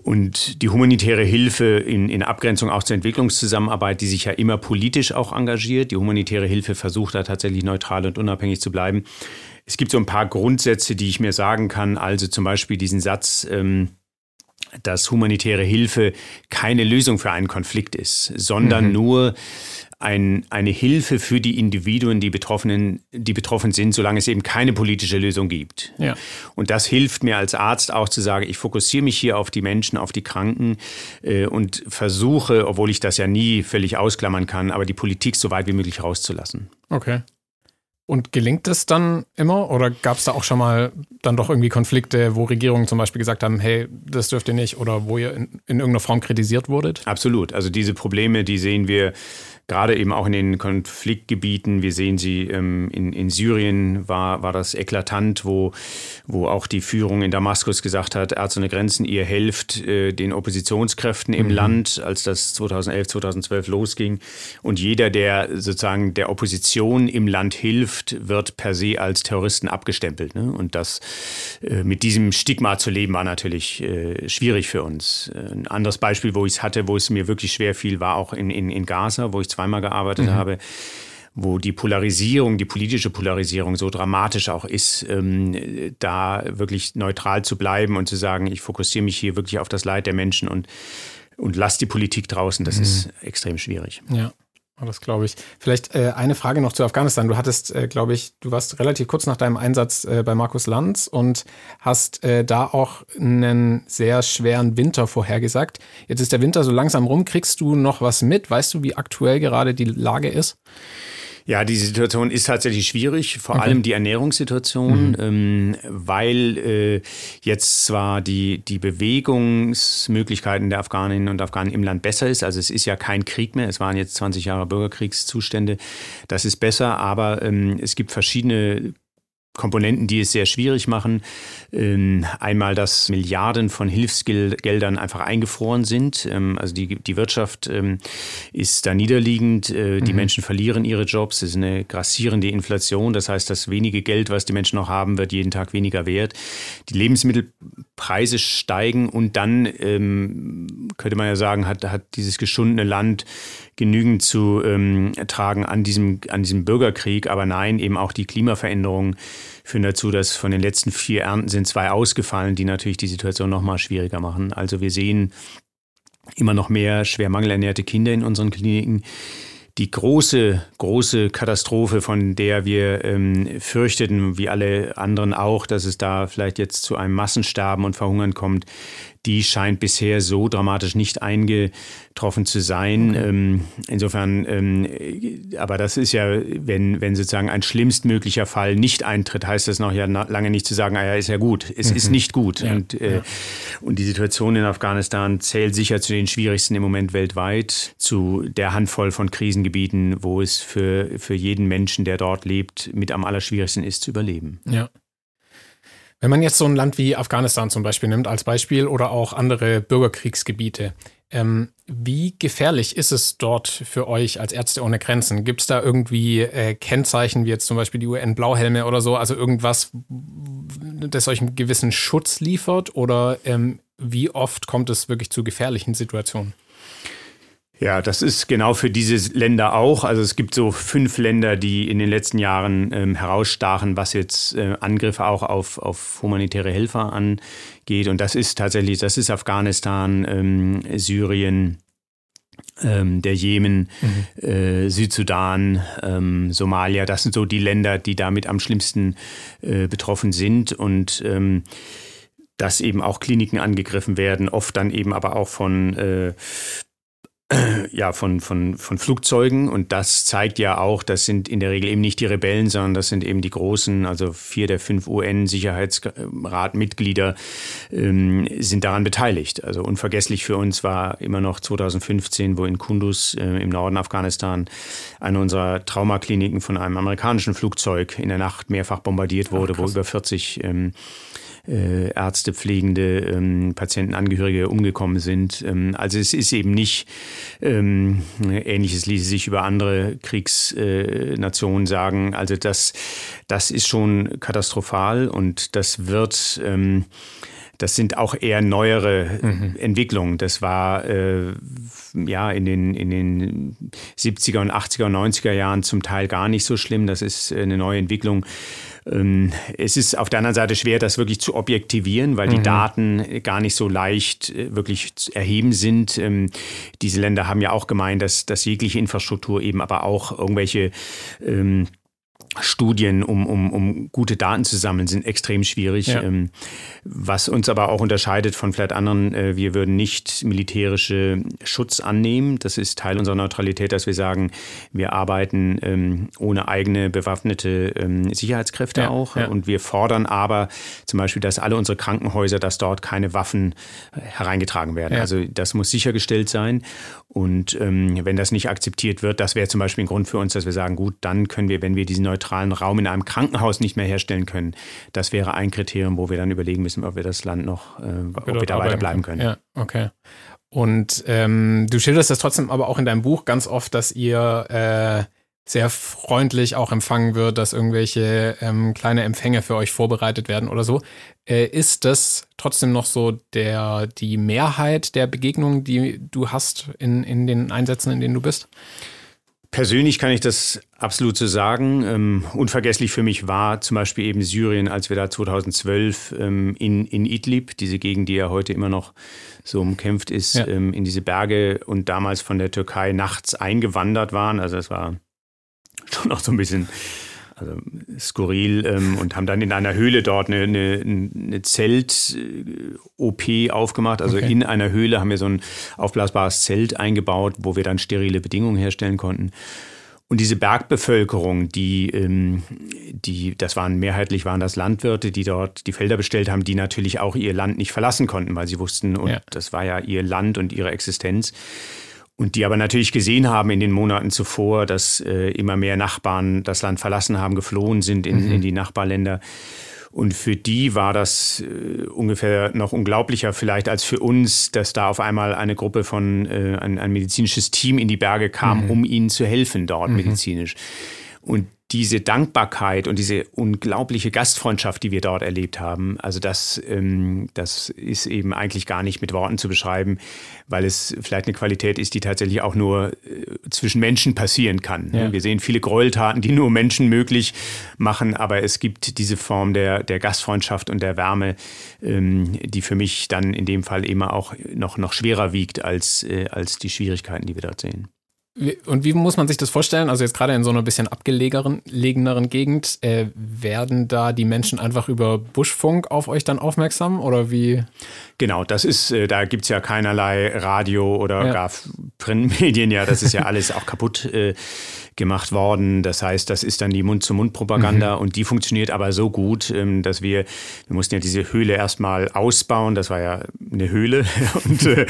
Und die humanitäre Hilfe in, in Abgrenzung auch zur Entwicklungszusammenarbeit, die sich ja immer politisch auch engagiert. Die humanitäre Hilfe versucht da tatsächlich neutral und unabhängig zu bleiben. Es gibt so ein paar Grundsätze, die ich mir sagen kann. Also zum Beispiel diesen Satz, ähm, dass humanitäre Hilfe keine Lösung für einen Konflikt ist, sondern mhm. nur ein, eine Hilfe für die Individuen, die, Betroffenen, die betroffen sind, solange es eben keine politische Lösung gibt. Ja. Und das hilft mir als Arzt auch zu sagen, ich fokussiere mich hier auf die Menschen, auf die Kranken äh, und versuche, obwohl ich das ja nie völlig ausklammern kann, aber die Politik so weit wie möglich rauszulassen. Okay. Und gelingt es dann immer oder gab es da auch schon mal dann doch irgendwie Konflikte, wo Regierungen zum Beispiel gesagt haben, hey, das dürft ihr nicht oder wo ihr in, in irgendeiner Form kritisiert wurdet? Absolut. Also diese Probleme, die sehen wir gerade eben auch in den Konfliktgebieten. Wir sehen sie ähm, in, in Syrien war, war das eklatant, wo, wo auch die Führung in Damaskus gesagt hat, Ärzte ohne Grenzen, ihr helft äh, den Oppositionskräften im mhm. Land, als das 2011, 2012 losging. Und jeder, der sozusagen der Opposition im Land hilft, wird per se als Terroristen abgestempelt. Ne? Und das äh, mit diesem Stigma zu leben, war natürlich äh, schwierig für uns. Ein anderes Beispiel, wo ich es hatte, wo es mir wirklich schwer fiel, war auch in, in, in Gaza, wo ich zweimal gearbeitet mhm. habe, wo die Polarisierung, die politische Polarisierung so dramatisch auch ist, ähm, da wirklich neutral zu bleiben und zu sagen, ich fokussiere mich hier wirklich auf das Leid der Menschen und, und lass die Politik draußen, das mhm. ist extrem schwierig. Ja. Das glaube ich. Vielleicht äh, eine Frage noch zu Afghanistan. Du hattest, äh, glaube ich, du warst relativ kurz nach deinem Einsatz äh, bei Markus Lanz und hast äh, da auch einen sehr schweren Winter vorhergesagt. Jetzt ist der Winter so langsam rum. Kriegst du noch was mit? Weißt du, wie aktuell gerade die Lage ist? Ja, die Situation ist tatsächlich schwierig, vor okay. allem die Ernährungssituation, mhm. ähm, weil äh, jetzt zwar die, die Bewegungsmöglichkeiten der Afghaninnen und Afghanen im Land besser ist, also es ist ja kein Krieg mehr, es waren jetzt 20 Jahre Bürgerkriegszustände, das ist besser, aber ähm, es gibt verschiedene Komponenten, die es sehr schwierig machen. Ähm, einmal, dass Milliarden von Hilfsgeldern einfach eingefroren sind. Ähm, also die, die Wirtschaft ähm, ist da niederliegend. Äh, die mhm. Menschen verlieren ihre Jobs. Es ist eine grassierende Inflation. Das heißt, das wenige Geld, was die Menschen noch haben, wird jeden Tag weniger wert. Die Lebensmittelpreise steigen und dann könnte man ja sagen, hat, hat dieses geschundene Land genügend zu tragen an diesem, an diesem Bürgerkrieg. Aber nein, eben auch die Klimaveränderungen führen dazu, dass von den letzten vier Ernten sind zwei ausgefallen, die natürlich die Situation noch mal schwieriger machen. Also wir sehen immer noch mehr schwer mangelernährte Kinder in unseren Kliniken die große, große Katastrophe, von der wir ähm, fürchteten, wie alle anderen auch, dass es da vielleicht jetzt zu einem Massensterben und Verhungern kommt, die scheint bisher so dramatisch nicht eingetroffen zu sein. Okay. Ähm, insofern, ähm, aber das ist ja, wenn, wenn sozusagen ein schlimmstmöglicher Fall nicht eintritt, heißt das noch ja lange nicht zu sagen, ah ja, ist ja gut. Es mhm. ist nicht gut. Ja. Und, äh, ja. und die Situation in Afghanistan zählt sicher zu den schwierigsten im Moment weltweit, zu der Handvoll von Krisengebieten, wo es für, für jeden Menschen, der dort lebt, mit am allerschwierigsten ist zu überleben. Ja. Wenn man jetzt so ein Land wie Afghanistan zum Beispiel nimmt als Beispiel oder auch andere Bürgerkriegsgebiete, ähm, wie gefährlich ist es dort für euch als Ärzte ohne Grenzen? Gibt es da irgendwie äh, Kennzeichen wie jetzt zum Beispiel die UN-Blauhelme oder so, also irgendwas, das euch einen gewissen Schutz liefert? Oder ähm, wie oft kommt es wirklich zu gefährlichen Situationen? Ja, das ist genau für diese Länder auch. Also es gibt so fünf Länder, die in den letzten Jahren ähm, herausstachen, was jetzt äh, Angriffe auch auf, auf humanitäre Helfer angeht. Und das ist tatsächlich, das ist Afghanistan, ähm, Syrien, ähm, der Jemen, mhm. äh, Südsudan, ähm, Somalia. Das sind so die Länder, die damit am schlimmsten äh, betroffen sind. Und ähm, dass eben auch Kliniken angegriffen werden, oft dann eben aber auch von äh, ja, von, von, von Flugzeugen. Und das zeigt ja auch, das sind in der Regel eben nicht die Rebellen, sondern das sind eben die großen, also vier der fünf UN-Sicherheitsratmitglieder ähm, sind daran beteiligt. Also unvergesslich für uns war immer noch 2015, wo in Kunduz äh, im Norden Afghanistan eine unserer Traumakliniken von einem amerikanischen Flugzeug in der Nacht mehrfach bombardiert wurde, Ach, wo über 40 ähm, äh, Ärzte, Pflegende, ähm, Patientenangehörige umgekommen sind. Ähm, also es ist eben nicht, ähm, ähnliches ließe sich über andere Kriegsnationen äh, sagen. Also das, das ist schon katastrophal und das wird ähm, das sind auch eher neuere mhm. Entwicklungen. Das war äh, ja in den, in den 70er und 80er und 90er Jahren zum Teil gar nicht so schlimm. Das ist eine neue Entwicklung. Ähm, es ist auf der anderen Seite schwer, das wirklich zu objektivieren, weil die mhm. Daten gar nicht so leicht äh, wirklich zu erheben sind. Ähm, diese Länder haben ja auch gemeint, dass, dass jegliche Infrastruktur eben aber auch irgendwelche ähm, Studien, um, um, um gute Daten zu sammeln, sind extrem schwierig. Ja. Ähm, was uns aber auch unterscheidet von vielleicht anderen, äh, wir würden nicht militärische Schutz annehmen. Das ist Teil unserer Neutralität, dass wir sagen, wir arbeiten ähm, ohne eigene bewaffnete ähm, Sicherheitskräfte ja, auch. Ja. Und wir fordern aber zum Beispiel, dass alle unsere Krankenhäuser, dass dort keine Waffen äh, hereingetragen werden. Also das muss sichergestellt sein. Und wenn das nicht akzeptiert wird, das wäre zum Beispiel ein Grund für uns, dass wir sagen, gut, dann können wir, wenn wir diesen neutralen Raum in einem Krankenhaus nicht mehr herstellen können. Das wäre ein Kriterium, wo wir dann überlegen müssen, ob wir das Land noch, äh, ob, wir da weiter bleiben können. Ja, okay. Und ähm, du schilderst das trotzdem aber auch in deinem Buch ganz oft, dass ihr äh, sehr freundlich auch empfangen wird, dass irgendwelche ähm, kleine Empfänge für euch vorbereitet werden oder so. Äh, ist das trotzdem noch so der, die Mehrheit der Begegnungen, die du hast in, in den Einsätzen, in denen du bist? Persönlich kann ich das absolut so sagen. Ähm, unvergesslich für mich war zum Beispiel eben Syrien, als wir da 2012 ähm, in, in Idlib, diese Gegend, die ja heute immer noch so umkämpft ist, ja. ähm, in diese Berge und damals von der Türkei nachts eingewandert waren. Also es war schon noch so ein bisschen also skurril ähm, und haben dann in einer Höhle dort eine, eine, eine Zelt-OP aufgemacht. Also okay. in einer Höhle haben wir so ein aufblasbares Zelt eingebaut, wo wir dann sterile Bedingungen herstellen konnten. Und diese Bergbevölkerung, die, ähm, die, das waren mehrheitlich waren das Landwirte, die dort die Felder bestellt haben, die natürlich auch ihr Land nicht verlassen konnten, weil sie wussten, und ja. das war ja ihr Land und ihre Existenz. Und die aber natürlich gesehen haben in den Monaten zuvor, dass äh, immer mehr Nachbarn das Land verlassen haben, geflohen sind in, mhm. in die Nachbarländer. Und für die war das äh, ungefähr noch unglaublicher vielleicht als für uns, dass da auf einmal eine Gruppe von, äh, ein, ein medizinisches Team in die Berge kam, mhm. um ihnen zu helfen dort mhm. medizinisch. Und diese Dankbarkeit und diese unglaubliche Gastfreundschaft, die wir dort erlebt haben, also das, ähm, das ist eben eigentlich gar nicht mit Worten zu beschreiben, weil es vielleicht eine Qualität ist, die tatsächlich auch nur äh, zwischen Menschen passieren kann. Ja. Wir sehen viele Gräueltaten, die nur Menschen möglich machen, aber es gibt diese Form der, der Gastfreundschaft und der Wärme, ähm, die für mich dann in dem Fall immer auch noch, noch schwerer wiegt als, äh, als die Schwierigkeiten, die wir dort sehen. Und wie muss man sich das vorstellen? Also jetzt gerade in so einer bisschen abgelegeneren Gegend, äh, werden da die Menschen einfach über Buschfunk auf euch dann aufmerksam oder wie? Genau, das ist, äh, da gibt's ja keinerlei Radio oder ja. gar Printmedien, ja, das ist ja alles auch kaputt. Äh, gemacht worden. Das heißt, das ist dann die Mund-zu-Mund-Propaganda mhm. und die funktioniert aber so gut, ähm, dass wir, wir mussten ja diese Höhle erstmal ausbauen. Das war ja eine Höhle und äh,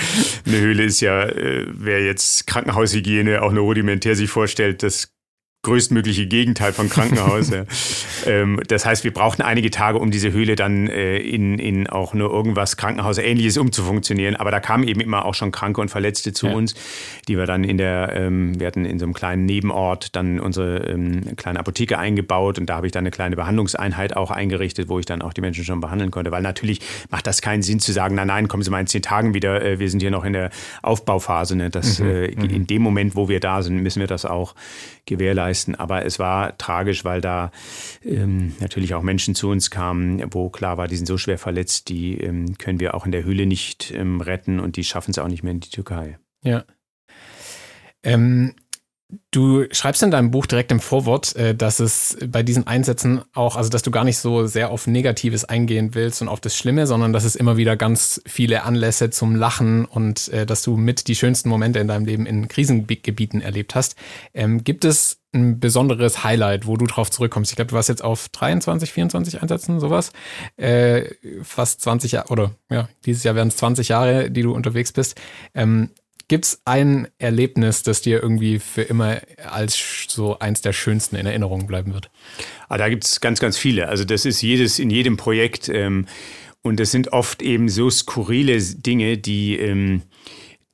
eine Höhle ist ja, äh, wer jetzt Krankenhaushygiene auch nur rudimentär sich vorstellt, das größtmögliche Gegenteil von Krankenhaus. ja. ähm, das heißt, wir brauchten einige Tage, um diese Höhle dann äh, in, in auch nur irgendwas Krankenhausähnliches umzufunktionieren. Aber da kamen eben immer auch schon Kranke und Verletzte zu ja. uns, die wir dann in der, ähm, wir hatten in so einem kleinen Nebenort dann unsere ähm, kleine Apotheke eingebaut und da habe ich dann eine kleine Behandlungseinheit auch eingerichtet, wo ich dann auch die Menschen schon behandeln konnte. Weil natürlich macht das keinen Sinn zu sagen, nein, nein, kommen Sie mal in zehn Tagen wieder, äh, wir sind hier noch in der Aufbauphase. Ne? Das, mhm. äh, in mhm. dem Moment, wo wir da sind, müssen wir das auch gewährleisten. Aber es war tragisch, weil da ähm, natürlich auch Menschen zu uns kamen, wo klar war, die sind so schwer verletzt, die ähm, können wir auch in der Höhle nicht ähm, retten und die schaffen es auch nicht mehr in die Türkei. Ja. Ähm, Du schreibst in deinem Buch direkt im Vorwort, äh, dass es bei diesen Einsätzen auch, also dass du gar nicht so sehr auf Negatives eingehen willst und auf das Schlimme, sondern dass es immer wieder ganz viele Anlässe zum Lachen und äh, dass du mit die schönsten Momente in deinem Leben in Krisengebieten erlebt hast. Ähm, gibt es ein besonderes Highlight, wo du drauf zurückkommst? Ich glaube, du warst jetzt auf 23, 24 Einsätzen, sowas. Äh, fast 20 Jahre, oder ja, dieses Jahr werden es 20 Jahre, die du unterwegs bist. Ähm, Gibt es ein Erlebnis, das dir irgendwie für immer als so eins der schönsten in Erinnerung bleiben wird? Ah, da gibt es ganz, ganz viele. Also das ist jedes in jedem Projekt ähm, und das sind oft eben so skurrile Dinge, die ähm,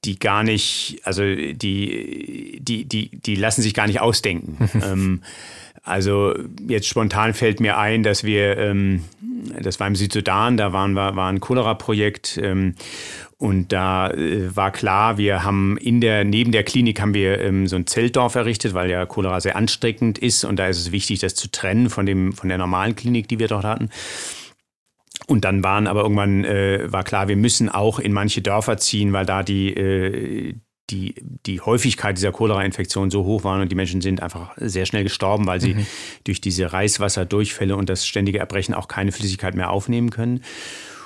die gar nicht, also die, die, die, die lassen sich gar nicht ausdenken. ähm, also jetzt spontan fällt mir ein, dass wir, ähm, das war im Südsudan, da waren wir, war ein Cholera-Projekt ähm, und da äh, war klar, wir haben in der, neben der Klinik haben wir ähm, so ein Zeltdorf errichtet, weil ja Cholera sehr ansteckend ist und da ist es wichtig, das zu trennen von dem, von der normalen Klinik, die wir dort hatten. Und dann waren aber irgendwann, äh, war klar, wir müssen auch in manche Dörfer ziehen, weil da die, äh, die, die Häufigkeit dieser Cholera-Infektion so hoch war und die Menschen sind einfach sehr schnell gestorben, weil sie mhm. durch diese Reißwasserdurchfälle und das ständige Erbrechen auch keine Flüssigkeit mehr aufnehmen können.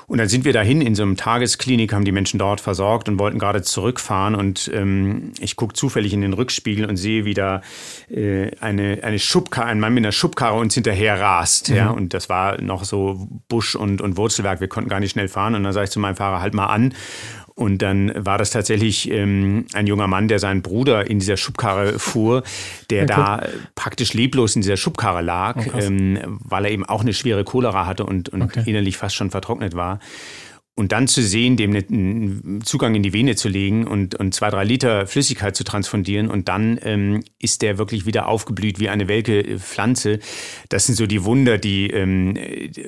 Und dann sind wir dahin in so einem Tagesklinik, haben die Menschen dort versorgt und wollten gerade zurückfahren. Und ähm, ich gucke zufällig in den Rückspiegel und sehe, wie da äh, eine, eine Schubkarre, ein Mann mit einer Schubkarre uns hinterher rast. Mhm. Ja? Und das war noch so Busch und, und Wurzelwerk. Wir konnten gar nicht schnell fahren. Und dann sage ich zu meinem Fahrer, halt mal an. Und dann war das tatsächlich ähm, ein junger Mann, der seinen Bruder in dieser Schubkarre fuhr, der okay. da praktisch leblos in dieser Schubkarre lag, oh, ähm, weil er eben auch eine schwere Cholera hatte und, und okay. innerlich fast schon vertrocknet war. Und dann zu sehen, dem einen Zugang in die Vene zu legen und, und zwei, drei Liter Flüssigkeit zu transfundieren und dann ähm, ist der wirklich wieder aufgeblüht wie eine welke Pflanze. Das sind so die Wunder, die ähm,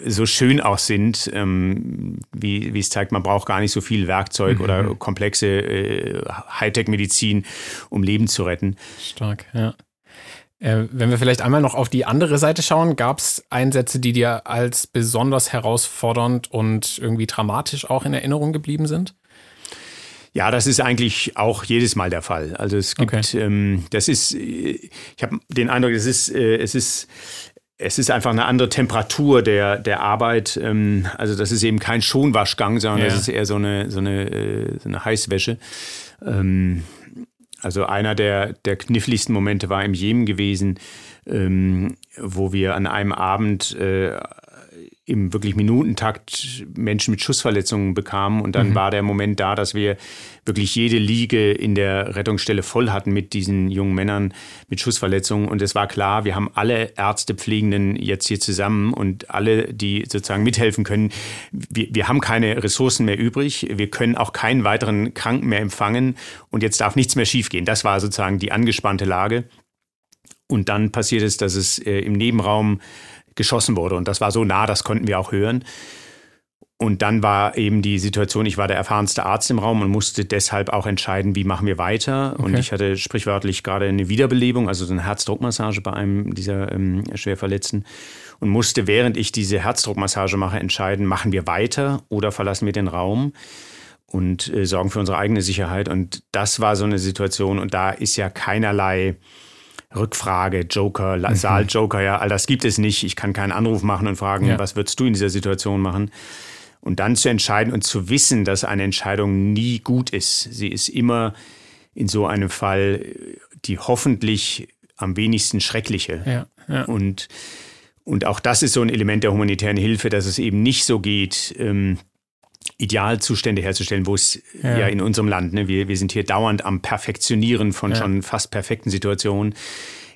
so schön auch sind, ähm, wie, wie es zeigt, man braucht gar nicht so viel Werkzeug mhm. oder komplexe äh, Hightech-Medizin, um Leben zu retten. Stark, ja. Äh, wenn wir vielleicht einmal noch auf die andere Seite schauen, gab es Einsätze, die dir als besonders herausfordernd und irgendwie dramatisch auch in Erinnerung geblieben sind? Ja, das ist eigentlich auch jedes Mal der Fall. Also es gibt, okay. ähm, das ist, äh, ich habe den Eindruck, es ist, äh, es ist, es ist einfach eine andere Temperatur der, der Arbeit. Ähm, also das ist eben kein Schonwaschgang, sondern ja. das ist eher so eine, so eine, äh, so eine Heißwäsche. Ähm, also einer der, der kniffligsten Momente war im Jemen gewesen, ähm, wo wir an einem Abend äh, im wirklich Minutentakt Menschen mit Schussverletzungen bekamen. Und dann mhm. war der Moment da, dass wir wirklich jede Liege in der Rettungsstelle voll hatten mit diesen jungen Männern mit Schussverletzungen. Und es war klar, wir haben alle Ärzte, Pflegenden jetzt hier zusammen und alle, die sozusagen mithelfen können. Wir, wir haben keine Ressourcen mehr übrig. Wir können auch keinen weiteren Kranken mehr empfangen. Und jetzt darf nichts mehr schiefgehen. Das war sozusagen die angespannte Lage. Und dann passiert es, dass es äh, im Nebenraum geschossen wurde. Und das war so nah, das konnten wir auch hören. Und dann war eben die Situation, ich war der erfahrenste Arzt im Raum und musste deshalb auch entscheiden, wie machen wir weiter. Okay. Und ich hatte sprichwörtlich gerade eine Wiederbelebung, also so eine Herzdruckmassage bei einem dieser ähm, Schwerverletzten und musste, während ich diese Herzdruckmassage mache, entscheiden, machen wir weiter oder verlassen wir den Raum und äh, sorgen für unsere eigene Sicherheit. Und das war so eine Situation und da ist ja keinerlei Rückfrage, Joker, mhm. Saal-Joker, ja, all das gibt es nicht. Ich kann keinen Anruf machen und fragen, ja. was würdest du in dieser Situation machen? Und dann zu entscheiden und zu wissen, dass eine Entscheidung nie gut ist. Sie ist immer in so einem Fall die hoffentlich am wenigsten schreckliche. Ja, ja. Und, und auch das ist so ein Element der humanitären Hilfe, dass es eben nicht so geht, ähm, Idealzustände herzustellen, wo es ja. ja, in unserem Land, ne, wir, wir sind hier dauernd am Perfektionieren von ja. schon fast perfekten Situationen.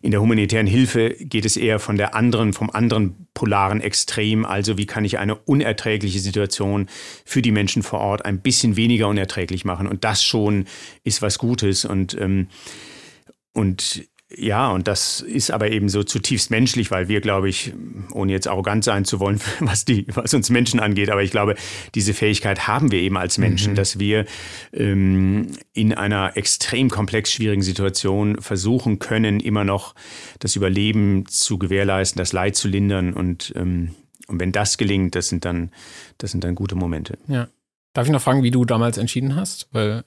In der humanitären Hilfe geht es eher von der anderen, vom anderen polaren Extrem. Also wie kann ich eine unerträgliche Situation für die Menschen vor Ort ein bisschen weniger unerträglich machen? Und das schon ist was Gutes. Und, ähm, und ja, und das ist aber eben so zutiefst menschlich, weil wir, glaube ich, ohne jetzt arrogant sein zu wollen, was, die, was uns Menschen angeht, aber ich glaube, diese Fähigkeit haben wir eben als Menschen, mhm. dass wir ähm, in einer extrem komplex schwierigen Situation versuchen können, immer noch das Überleben zu gewährleisten, das Leid zu lindern. Und, ähm, und wenn das gelingt, das sind dann, das sind dann gute Momente. Ja. Darf ich noch fragen, wie du damals entschieden hast? Weil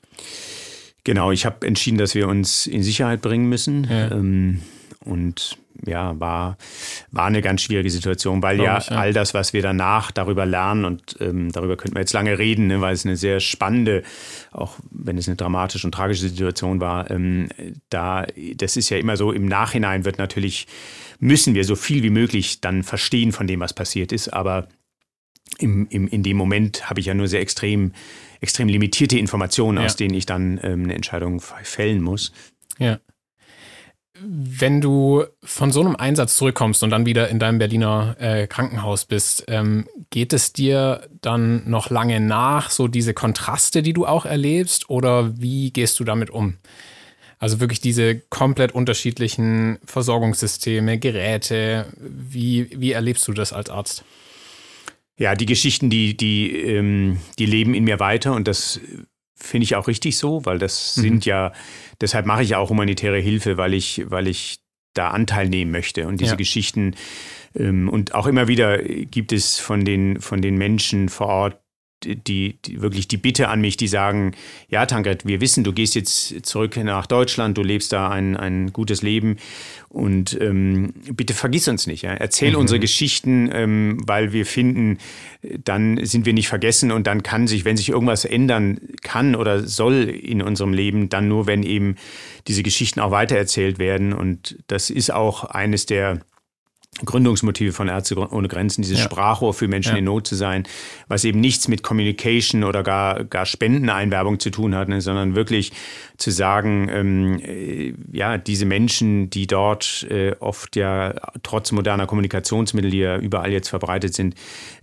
Genau, ich habe entschieden, dass wir uns in Sicherheit bringen müssen. Ja. Ähm, und ja, war, war eine ganz schwierige Situation, weil ja, ich, ja, all das, was wir danach darüber lernen und ähm, darüber könnten wir jetzt lange reden, ne, weil es eine sehr spannende, auch wenn es eine dramatische und tragische Situation war, ähm, da, das ist ja immer so, im Nachhinein wird natürlich, müssen wir so viel wie möglich dann verstehen von dem, was passiert ist, aber im, im, in dem Moment habe ich ja nur sehr extrem, extrem limitierte Informationen, ja. aus denen ich dann ähm, eine Entscheidung fällen muss. Ja. Wenn du von so einem Einsatz zurückkommst und dann wieder in deinem Berliner äh, Krankenhaus bist, ähm, geht es dir dann noch lange nach, so diese Kontraste, die du auch erlebst, oder wie gehst du damit um? Also wirklich diese komplett unterschiedlichen Versorgungssysteme, Geräte, wie, wie erlebst du das als Arzt? Ja, die Geschichten, die, die, ähm, die leben in mir weiter und das finde ich auch richtig so, weil das mhm. sind ja, deshalb mache ich auch humanitäre Hilfe, weil ich, weil ich da Anteil nehmen möchte. Und diese ja. Geschichten ähm, und auch immer wieder gibt es von den, von den Menschen vor Ort die, die, wirklich die Bitte an mich, die sagen, ja, Tankred, wir wissen, du gehst jetzt zurück nach Deutschland, du lebst da ein, ein gutes Leben und ähm, bitte vergiss uns nicht. Ja? Erzähl mhm. unsere Geschichten, ähm, weil wir finden, dann sind wir nicht vergessen und dann kann sich, wenn sich irgendwas ändern kann oder soll in unserem Leben, dann nur, wenn eben diese Geschichten auch weitererzählt werden. Und das ist auch eines der Gründungsmotive von Ärzte ohne Grenzen, dieses ja. Sprachrohr für Menschen ja. in Not zu sein, was eben nichts mit Communication oder gar, gar Spendeneinwerbung zu tun hat, ne, sondern wirklich zu sagen, ähm, äh, ja, diese Menschen, die dort äh, oft ja trotz moderner Kommunikationsmittel, die ja überall jetzt verbreitet sind,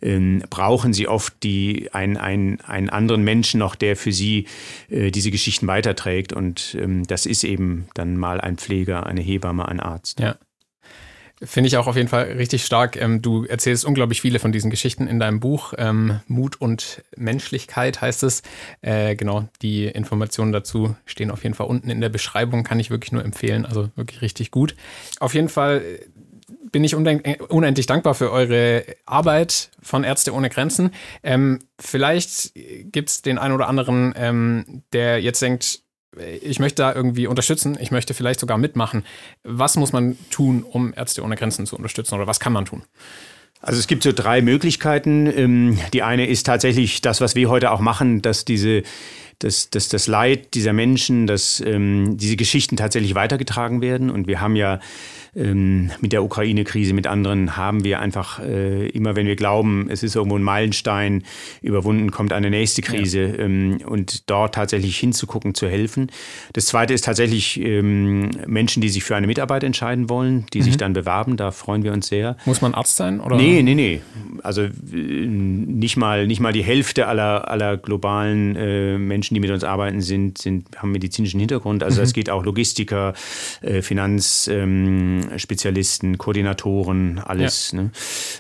ähm, brauchen sie oft die, ein, ein, einen anderen Menschen noch, der für sie äh, diese Geschichten weiterträgt. Und ähm, das ist eben dann mal ein Pfleger, eine Hebamme, ein Arzt. Ja. Finde ich auch auf jeden Fall richtig stark. Ähm, du erzählst unglaublich viele von diesen Geschichten in deinem Buch. Ähm, Mut und Menschlichkeit heißt es. Äh, genau, die Informationen dazu stehen auf jeden Fall unten in der Beschreibung. Kann ich wirklich nur empfehlen. Also wirklich richtig gut. Auf jeden Fall äh, bin ich unendlich dankbar für eure Arbeit von Ärzte ohne Grenzen. Ähm, vielleicht gibt es den einen oder anderen, der jetzt denkt, ich möchte da irgendwie unterstützen, ich möchte vielleicht sogar mitmachen. Was muss man tun, um Ärzte ohne Grenzen zu unterstützen oder was kann man tun? Also es gibt so drei Möglichkeiten. Ähm, die eine ist tatsächlich das, was wir heute auch machen, dass diese dass, dass das Leid dieser Menschen, dass ähm, diese Geschichten tatsächlich weitergetragen werden. Und wir haben ja ähm, mit der Ukraine-Krise, mit anderen haben wir einfach äh, immer, wenn wir glauben, es ist irgendwo ein Meilenstein überwunden, kommt eine nächste Krise ja. ähm, und dort tatsächlich hinzugucken, zu helfen. Das zweite ist tatsächlich ähm, Menschen, die sich für eine Mitarbeit entscheiden wollen, die mhm. sich dann bewerben. Da freuen wir uns sehr. Muss man Arzt sein? Oder? Nee, nee, nee. Also äh, nicht mal, nicht mal die Hälfte aller, aller globalen äh, Menschen, die mit uns arbeiten, sind, sind, haben medizinischen Hintergrund. Also es mhm. geht auch Logistiker, äh, Finanz, ähm, Spezialisten, Koordinatoren, alles. Ja. Ne?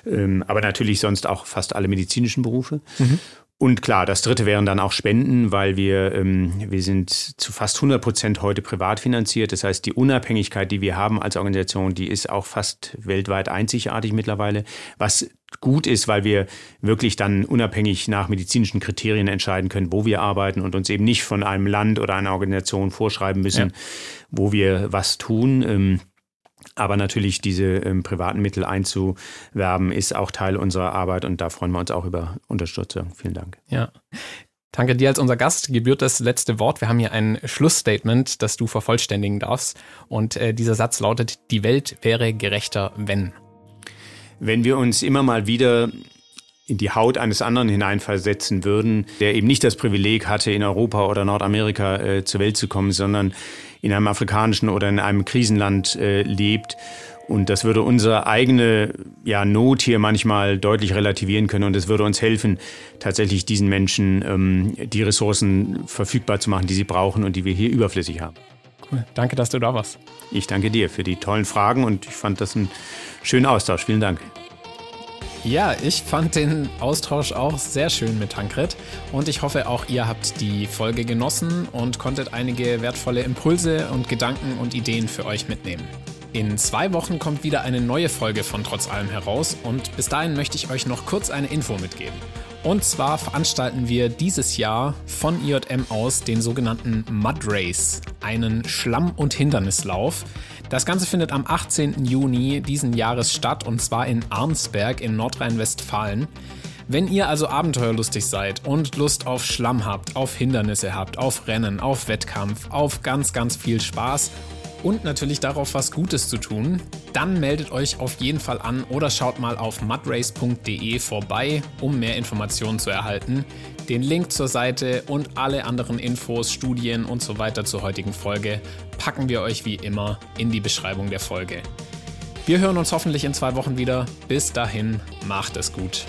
Ähm, aber natürlich sonst auch fast alle medizinischen Berufe. Mhm. Und klar, das dritte wären dann auch Spenden, weil wir, ähm, wir sind zu fast 100 Prozent heute privat finanziert. Das heißt, die Unabhängigkeit, die wir haben als Organisation, die ist auch fast weltweit einzigartig mittlerweile. Was gut ist, weil wir wirklich dann unabhängig nach medizinischen Kriterien entscheiden können, wo wir arbeiten und uns eben nicht von einem Land oder einer Organisation vorschreiben müssen, ja. wo wir was tun. Ähm, aber natürlich diese ähm, privaten Mittel einzuwerben, ist auch Teil unserer Arbeit und da freuen wir uns auch über Unterstützung. Vielen Dank. Ja. Danke dir als unser Gast. Gebührt das letzte Wort. Wir haben hier ein Schlussstatement, das du vervollständigen darfst. Und äh, dieser Satz lautet, die Welt wäre gerechter, wenn. Wenn wir uns immer mal wieder in die Haut eines anderen hineinversetzen würden, der eben nicht das Privileg hatte, in Europa oder Nordamerika äh, zur Welt zu kommen, sondern in einem afrikanischen oder in einem Krisenland äh, lebt. Und das würde unsere eigene ja, Not hier manchmal deutlich relativieren können und es würde uns helfen, tatsächlich diesen Menschen ähm, die Ressourcen verfügbar zu machen, die sie brauchen und die wir hier überflüssig haben. Cool. Danke, dass du da warst. Ich danke dir für die tollen Fragen und ich fand das einen schönen Austausch. Vielen Dank. Ja, ich fand den Austausch auch sehr schön mit Tankred und ich hoffe auch ihr habt die Folge genossen und konntet einige wertvolle Impulse und Gedanken und Ideen für euch mitnehmen. In zwei Wochen kommt wieder eine neue Folge von Trotz allem heraus und bis dahin möchte ich euch noch kurz eine Info mitgeben. Und zwar veranstalten wir dieses Jahr von IJM aus den sogenannten Mud Race, einen Schlamm- und Hindernislauf. Das Ganze findet am 18. Juni diesen Jahres statt und zwar in Arnsberg in Nordrhein-Westfalen. Wenn ihr also abenteuerlustig seid und Lust auf Schlamm habt, auf Hindernisse habt, auf Rennen, auf Wettkampf, auf ganz, ganz viel Spaß und natürlich darauf was Gutes zu tun, dann meldet euch auf jeden Fall an oder schaut mal auf mudrace.de vorbei, um mehr Informationen zu erhalten. Den Link zur Seite und alle anderen Infos, Studien und so weiter zur heutigen Folge packen wir euch wie immer in die Beschreibung der Folge. Wir hören uns hoffentlich in zwei Wochen wieder. Bis dahin, macht es gut.